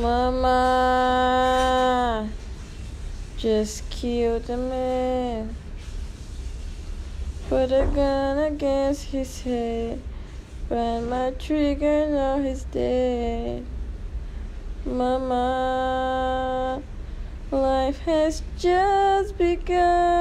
Mama just killed a man. Put a gun against his head. Find my trigger, now he's dead. Mama, life has just begun.